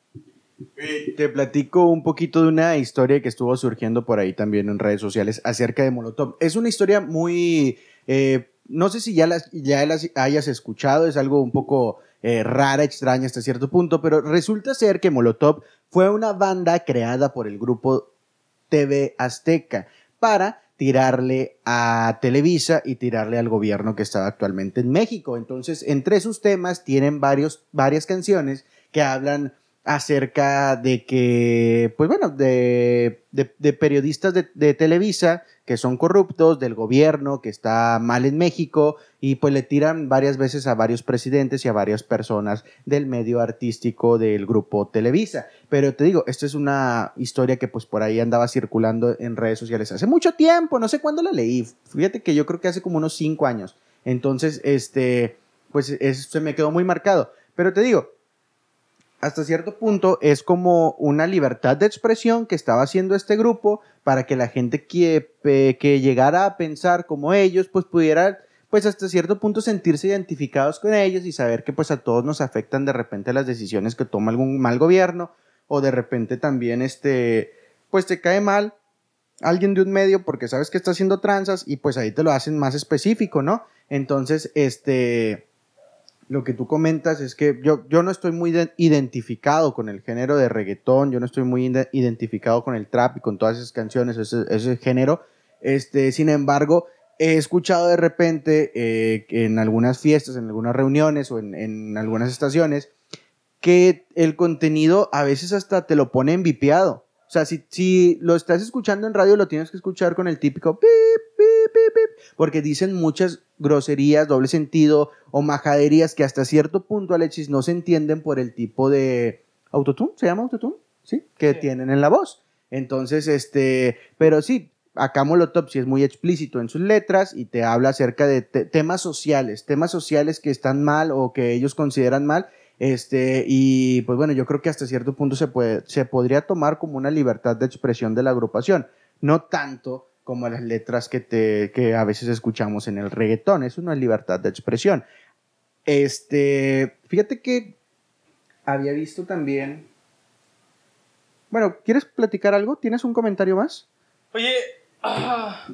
Te platico un poquito de una historia que estuvo surgiendo por ahí también en redes sociales acerca de Molotov. Es una historia muy... Eh, no sé si ya las, ya hayas escuchado, es algo un poco eh, rara, extraña hasta cierto punto, pero resulta ser que Molotov fue una banda creada por el grupo TV Azteca para tirarle a Televisa y tirarle al gobierno que estaba actualmente en México. Entonces, entre sus temas tienen varios, varias canciones que hablan acerca de que, pues bueno, de, de, periodistas de, Televisa que son corruptos, del gobierno que está mal en México y pues le tiran varias veces a varios presidentes y a varias personas del medio artístico del grupo Televisa. Pero te digo, esta es una historia que pues por ahí andaba circulando en redes sociales hace mucho tiempo, no sé cuándo la leí, fíjate que yo creo que hace como unos cinco años. Entonces, este, pues eso se me quedó muy marcado. Pero te digo, hasta cierto punto es como una libertad de expresión que estaba haciendo este grupo para que la gente que, que llegara a pensar como ellos, pues pudiera, pues hasta cierto punto sentirse identificados con ellos y saber que pues a todos nos afectan de repente las decisiones que toma algún mal gobierno o de repente también este, pues te cae mal alguien de un medio porque sabes que está haciendo tranzas y pues ahí te lo hacen más específico, ¿no? Entonces, este, lo que tú comentas es que yo, yo no estoy muy identificado con el género de reggaetón, yo no estoy muy identificado con el trap y con todas esas canciones, ese, ese género. Este, sin embargo, he escuchado de repente eh, en algunas fiestas, en algunas reuniones o en, en, algunas estaciones que el contenido a veces hasta te lo pone envipiado. O sea, si, si lo estás escuchando en radio, lo tienes que escuchar con el típico pip, porque dicen muchas groserías, doble sentido o majaderías que hasta cierto punto, Alexis, no se entienden por el tipo de autotune, ¿se llama autotune? Sí, que tienen en la voz. Entonces, este, pero sí, acá Molotov sí es muy explícito en sus letras y te habla acerca de temas sociales, temas sociales que están mal o que ellos consideran mal este, y pues bueno, yo creo que hasta cierto punto se, puede, se podría tomar como una libertad de expresión de la agrupación, no tanto como las letras que, te, que a veces escuchamos en el reggaetón, es una libertad de expresión. Este, fíjate que había visto también... Bueno, ¿quieres platicar algo? ¿Tienes un comentario más? Oye, ah,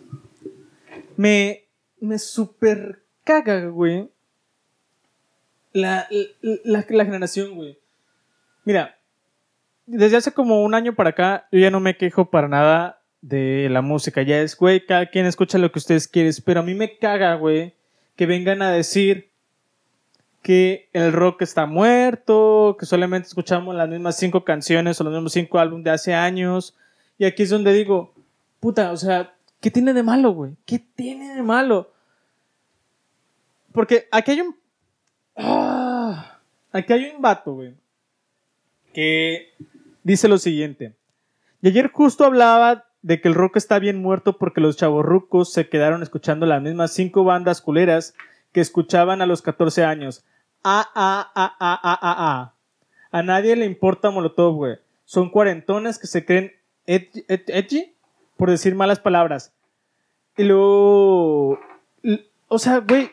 me, me super caga, güey, la, la, generación, güey. Mira, desde hace como un año para acá, yo ya no me quejo para nada de la música. Ya es, güey, cada quien escucha lo que ustedes quieren. Pero a mí me caga, güey, que vengan a decir que el rock está muerto, que solamente escuchamos las mismas cinco canciones o los mismos cinco álbumes de hace años. Y aquí es donde digo, puta, o sea, ¿qué tiene de malo, güey? ¿Qué tiene de malo? Porque aquí hay un Ah, aquí hay un vato, güey, que dice lo siguiente. Y ayer justo hablaba de que el rock está bien muerto porque los chavorrucos se quedaron escuchando las mismas cinco bandas culeras que escuchaban a los 14 años. Ah, ah, ah, ah, ah, ah, ah. A nadie le importa Molotov, güey. Son cuarentones que se creen edgy, por decir malas palabras. Y luego... O sea, güey,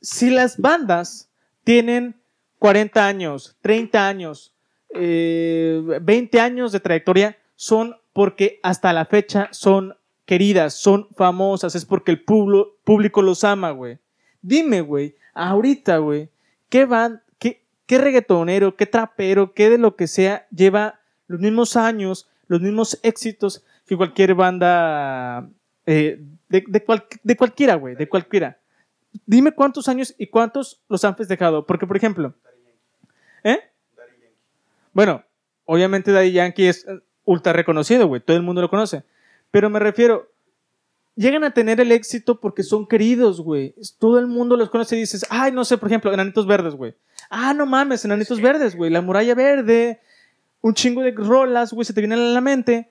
si las bandas tienen 40 años, 30 años, 20 eh, años de trayectoria, son porque hasta la fecha son queridas, son famosas, es porque el público los ama, güey. Dime, güey, ahorita, güey, ¿qué van, qué, qué reggaetonero, qué trapero, qué de lo que sea lleva los mismos años, los mismos éxitos que cualquier banda eh, de, de cualquiera, güey, de cualquiera dime cuántos años y cuántos los han festejado. Porque, por ejemplo, ¿eh? Bueno, obviamente Daddy Yankee es ultra reconocido, güey. Todo el mundo lo conoce. Pero me refiero, llegan a tener el éxito porque son queridos, güey. Todo el mundo los conoce y dices, ay, no sé, por ejemplo, Enanitos Verdes, güey. Ah, no mames, Enanitos Verdes, güey. La muralla verde, un chingo de rolas, güey, se te vienen a la mente.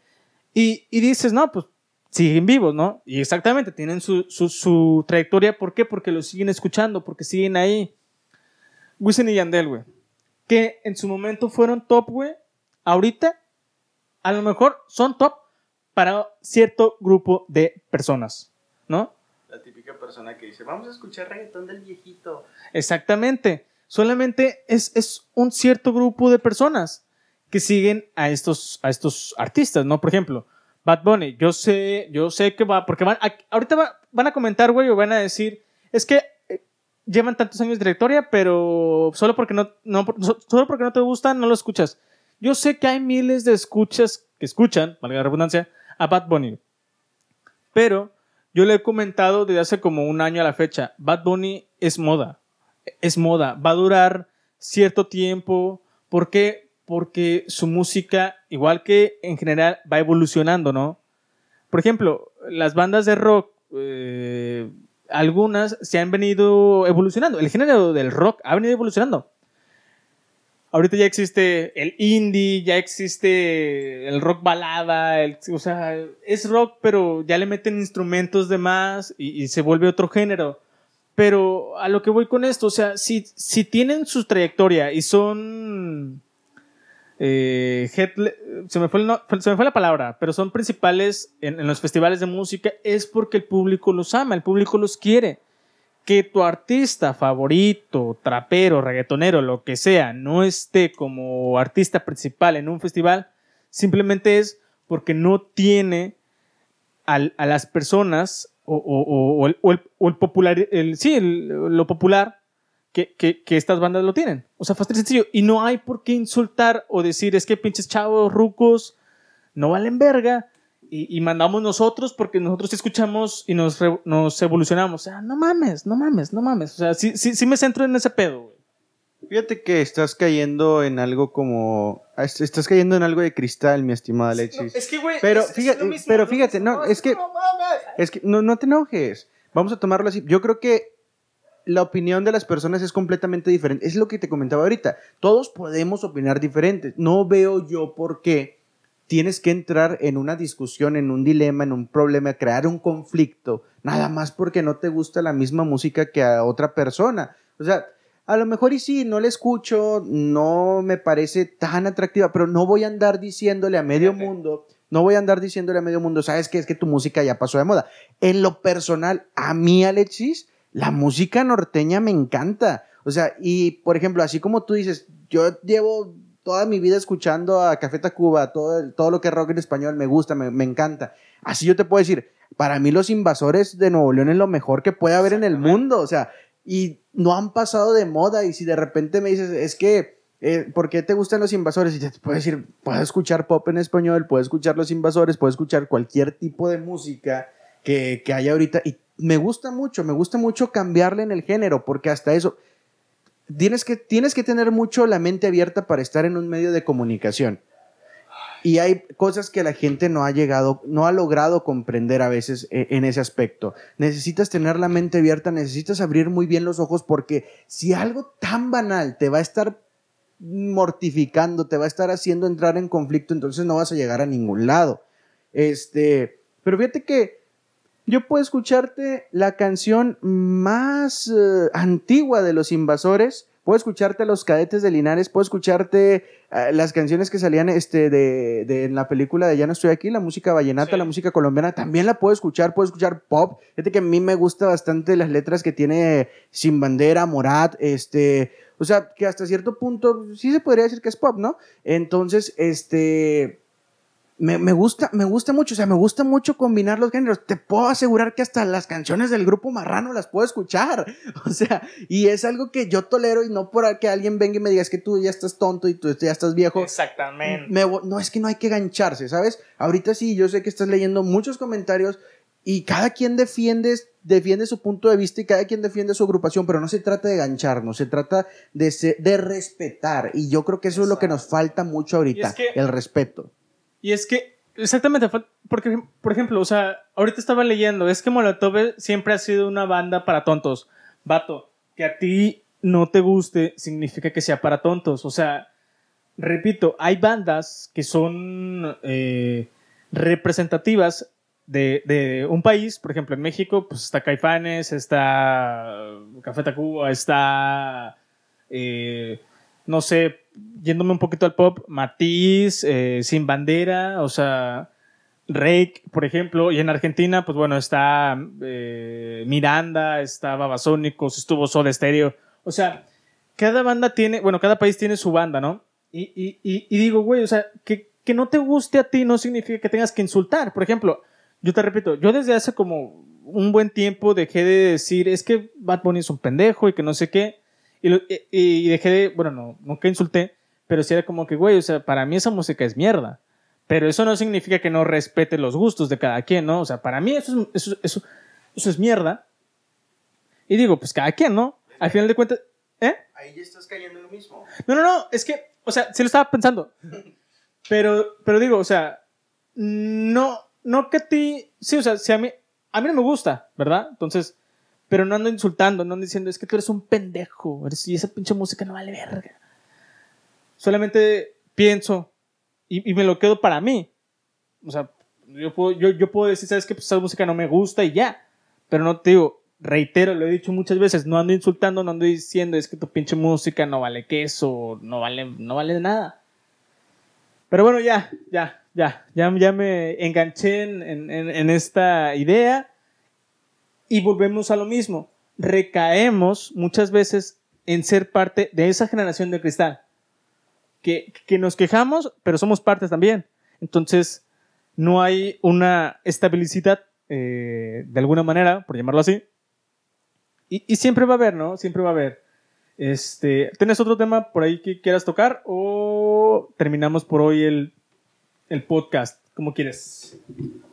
Y, y dices, no, pues siguen vivos, ¿no? Y exactamente, tienen su, su, trayectoria. ¿Por qué? Porque lo siguen escuchando, porque siguen ahí. Wisin y Yandel, güey. Que en su momento fueron top, güey. Ahorita, a lo mejor son top para cierto grupo de personas, ¿no? La típica persona que dice, vamos a escuchar reggaetón del viejito. Exactamente. Solamente es, es un cierto grupo de personas que siguen a estos, a estos artistas, ¿no? Por ejemplo, Bad Bunny, yo sé, yo sé que va, porque van, ahorita van a comentar, güey, o van a decir, es que eh, llevan tantos años de trayectoria, pero solo porque no, no, solo porque no te gustan, no lo escuchas. Yo sé que hay miles de escuchas que escuchan, valga la redundancia, a Bad Bunny. Pero yo le he comentado desde hace como un año a la fecha, Bad Bunny es moda. Es moda. Va a durar cierto tiempo. ¿Por qué? porque su música, igual que en general, va evolucionando, ¿no? Por ejemplo, las bandas de rock, eh, algunas se han venido evolucionando. El género del rock ha venido evolucionando. Ahorita ya existe el indie, ya existe el rock balada, o sea, es rock, pero ya le meten instrumentos de más y se vuelve otro género. Pero a lo que voy con esto, o sea, si, si tienen su trayectoria y son eh, se, me fue se me fue la palabra, pero son principales en, los festivales de música, es porque el público los ama, el público los quiere. Que tu artista favorito, trapero, reggaetonero, lo que sea, no esté como artista principal en un festival, simplemente es porque no tiene a las personas o, el, popular, sí, lo popular que, estas bandas lo tienen. O sea, fácil sencillo. Y no hay por qué insultar o decir, es que pinches chavos, rucos, no valen verga. Y, mandamos nosotros porque nosotros escuchamos y nos, nos evolucionamos. O sea, no mames, no mames, no mames. O sea, sí, sí, sí me centro en ese pedo, güey. Fíjate que estás cayendo en algo como. Estás cayendo en algo de cristal, mi estimada Alexis. es que, güey. Pero, fíjate, pero fíjate, no, es que. Es que no, no te enojes. Vamos a tomarlo así. Yo creo que la opinión de las personas es completamente diferente. Es lo que te comentaba ahorita. Todos podemos opinar diferentes. No veo yo por qué tienes que entrar en una discusión, en un dilema, en un problema, crear un conflicto, nada más porque no te gusta la misma música que a otra persona. O sea, a lo mejor y sí, no le escucho, no me parece tan atractiva, pero no voy a andar diciéndole a medio mundo, no voy a andar diciéndole a medio mundo, sabes que es que tu música ya pasó de moda. En lo personal, a mí, Alexis, la música norteña me encanta. O sea, y por ejemplo, así como tú dices, yo llevo toda mi vida escuchando a Café Tacuba, todo, todo lo que es rock en español me gusta, me, encanta. Así yo te puedo decir, para mí los invasores de Nuevo León es lo mejor que puede haber en el mundo. O sea, y no han pasado de moda. Y si de repente me dices, es que, eh, ¿por qué te gustan los invasores? Y te puedo decir, puedo escuchar pop en español, puedo escuchar los invasores, puedo escuchar cualquier tipo de música que, que haya ahorita. Y me gusta mucho, me gusta mucho cambiarle en el género, porque hasta eso, tienes que, tienes que tener mucho la mente abierta para estar en un medio de comunicación. Y hay cosas que la gente no ha llegado, no ha logrado comprender a veces eh, en ese aspecto. Necesitas tener la mente abierta, necesitas abrir muy bien los ojos porque si algo tan banal te va a estar mortificando, te va a estar haciendo entrar en conflicto, entonces no vas a llegar a ningún lado. Este, pero fíjate que yo puedo escucharte la canción más eh, antigua de los invasores, puedo escucharte a los cadetes de Linares, puedo escucharte eh, las canciones que salían este, de, de, en la película de Ya no estoy aquí, la música vallenata, la música colombiana, también la puedo escuchar, puedo escuchar pop. Fíjate que a mí me gusta bastante las letras que tiene Sin Bandera, Morat, este, o sea, que hasta cierto punto sí se podría decir que es pop, ¿no? Entonces, este me, gusta, me gusta mucho, o sea, me gusta mucho combinar los géneros. Te puedo asegurar que hasta las canciones del grupo Marrano las puedo escuchar. O sea, y es algo que yo tolero y no por que alguien venga y me diga es que tú ya estás tonto y tú ya estás viejo. Exactamente. no, es que no hay que gancharse, ¿sabes? Ahorita sí, yo sé que estás leyendo muchos comentarios y cada quien defiende, defiende su punto de vista y cada quien defiende su agrupación, pero no se trata de gancharnos, se trata de, de respetar. Y yo creo que eso es lo que nos falta mucho ahorita, el respeto. Y es que, exactamente, porque, por ejemplo, o sea, ahorita estaba leyendo, es que Molotov siempre ha sido una banda para tontos. Vato, que a ti no te guste significa que sea para tontos. O sea, repito, hay bandas que son eh, representativas de, un país, por ejemplo, en México, pues está Caifanes, está Café Tacuba, está, eh, no sé, yéndome un poquito al pop, Matiz, eh, Sin Bandera, o sea, Rake, por ejemplo, y en Argentina, pues bueno, está eh, Miranda, está Babasónicos, estuvo Soda Stereo, o sea, cada banda tiene, bueno, cada país tiene su banda, ¿no? Y, y, y, digo, güey, o sea, que, que no te guste a ti no significa que tengas que insultar. Por ejemplo, yo te repito, yo desde hace como un buen tiempo dejé de decir, es que Bad Bunny es un pendejo y que no sé qué. Y, dejé de, bueno, no, nunca insulté, pero sí era como que, güey, o sea, para mí esa música es mierda. Pero eso no significa que no respete los gustos de cada quien, ¿no? O sea, para mí eso es, eso, eso, eso es mierda. Y digo, pues cada quien, ¿no? Al final de cuentas, ¿eh? Ahí ya estás cayendo en lo mismo. No, no, no, es que, o sea, sí lo estaba pensando. Pero, pero digo, o sea, no, no que a ti, sí, o sea, si a mí, a mí no me gusta, ¿verdad? Entonces, pero no ando insultando, no ando diciendo, es que tú eres un pendejo, y esa pinche música no vale verga. Solamente pienso y, me lo quedo para mí. O sea, yo puedo, yo, yo puedo decir, ¿sabes qué? Pues esa música no me gusta y ya. Pero no te digo, reitero, lo he dicho muchas veces, no ando insultando, no ando diciendo es que tu pinche música no vale queso, no vale, no vale nada. Pero bueno, ya, ya, ya, ya, ya me enganché en, en esta idea y volvemos a lo mismo. Recaemos muchas veces en ser parte de esa generación de cristal. Que, que nos quejamos, pero somos partes también. Entonces, no hay una estabilidad eh, de alguna manera, por llamarlo así. Y, siempre va a haber, ¿no? Siempre va a haber. Este, ¿Tienes otro tema por ahí que quieras tocar o terminamos por hoy el, el podcast? Como quieres.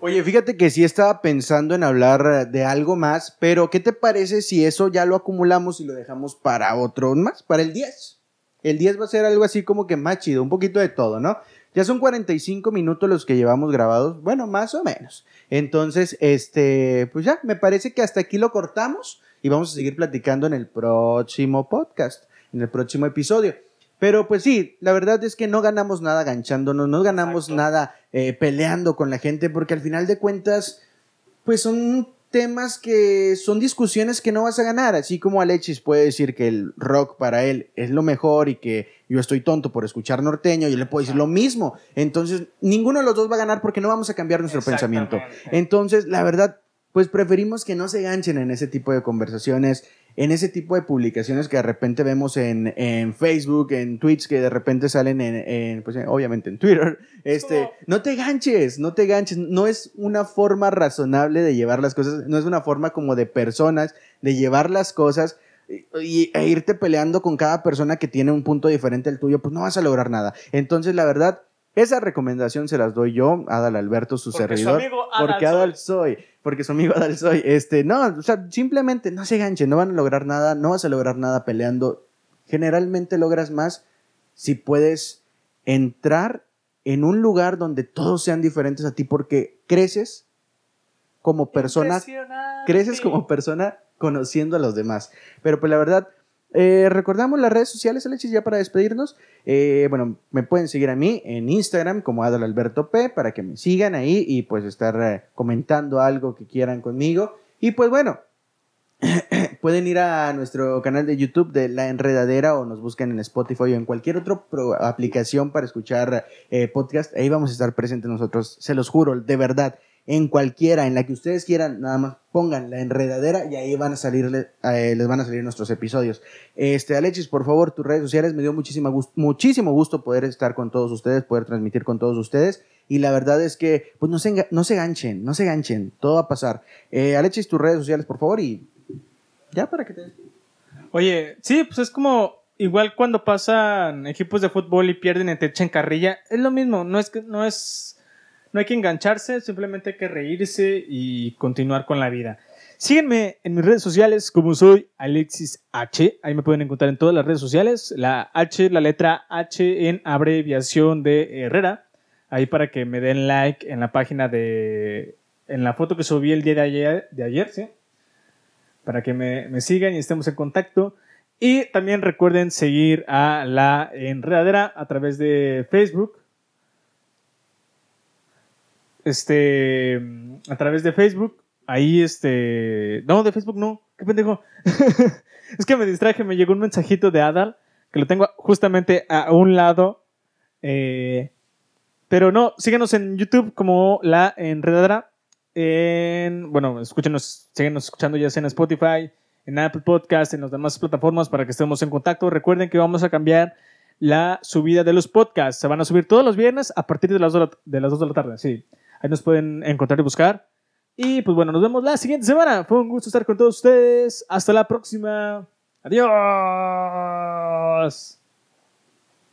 Oye, fíjate que sí estaba pensando en hablar de algo más, pero ¿qué te parece si eso ya lo acumulamos y lo dejamos para otro más, para el 10? El 10 va a ser algo así como que más chido, un poquito de todo, ¿no? Ya son 45 minutos los que llevamos grabados, bueno, más o menos. Entonces, este, pues ya, me parece que hasta aquí lo cortamos y vamos a seguir platicando en el próximo podcast, en el próximo episodio. Pero pues sí, la verdad es que no ganamos nada ganchándonos, no ganamos nada eh, peleando con la gente, porque al final de cuentas, pues son temas que son discusiones que no vas a ganar, así como Alexis puede decir que el rock para él es lo mejor y que yo estoy tonto por escuchar norteño, yo le puedo decir lo mismo. Entonces, ninguno de los dos va a ganar porque no vamos a cambiar nuestro pensamiento. Entonces, la verdad, pues preferimos que no se ganchen en ese tipo de conversaciones en ese tipo de publicaciones que de repente vemos en, en Facebook, en tweets que de repente salen en, en pues obviamente en Twitter, este, no te ganches, no te ganches, no es una forma razonable de llevar las cosas, no es una forma como de personas de llevar las cosas y, e irte peleando con cada persona que tiene un punto diferente al tuyo, pues no vas a lograr nada. Entonces, la verdad, esa recomendación se las doy yo, Adal Alberto, su servidor. porque Adal soy. Porque su amigo Adal soy. Este, no, o sea, simplemente no se ganchen, no van a lograr nada, no vas a lograr nada peleando. Generalmente logras más si puedes entrar en un lugar donde todos sean diferentes a ti porque creces como persona. Creces como persona conociendo a los demás. Pero pues la verdad, eh, recordamos las redes sociales, Alexis, ya para despedirnos. Eh, bueno, me pueden seguir a mí en Instagram como Adal P para que me sigan ahí y pues estar eh, comentando algo que quieran conmigo. Y pues bueno, pueden ir a nuestro canal de YouTube de La Enredadera o nos buscan en Spotify o en cualquier otra aplicación para escuchar podcast. Ahí vamos a estar presentes nosotros, se los juro, de verdad en cualquiera, en la que ustedes quieran, nada más pongan la enredadera y ahí van a salir, eh, les van a salir nuestros episodios. Este, Alexis, por favor, tus redes sociales, me dio muchísimo gusto, muchísimo gusto poder estar con todos ustedes, poder transmitir con todos ustedes. Y la verdad es que, pues no se, no se ganchen, no se ganchen, todo va a pasar. Eh, Alexis, tus redes sociales, por favor, y ya para que te... Oye, sí, pues es como igual cuando pasan equipos de fútbol y pierden y te echan carrilla, es lo mismo, no es que no es no hay que engancharse, simplemente hay que reírse y continuar con la vida. Síguenme en mis redes sociales como soy Alexis H. Ahí me pueden encontrar en todas las redes sociales. La H, la letra H en abreviación de Herrera. Ahí para que me den like en la página de. En la foto que subí el día de ayer, de ayer ¿sí? Para que me, me sigan y estemos en contacto. Y también recuerden seguir a la enredadera a través de Facebook este, a través de Facebook. Ahí, este, no, de Facebook no, qué pendejo. es que me distraje, me llegó un mensajito de Adal, que lo tengo justamente a un lado. Eh, pero no, síguenos en YouTube como La Enredadera. En, bueno, escúchenos, síguenos escuchando ya sea en Spotify, en Apple Podcast, en las demás plataformas para que estemos en contacto. Recuerden que vamos a cambiar la subida de los podcasts. Se van a subir todos los viernes a partir de las, de las 2 de la tarde, sí. Ahí nos pueden encontrar y buscar. Y pues bueno, nos vemos la siguiente semana. Fue un gusto estar con todos ustedes. Hasta la próxima. Adiós.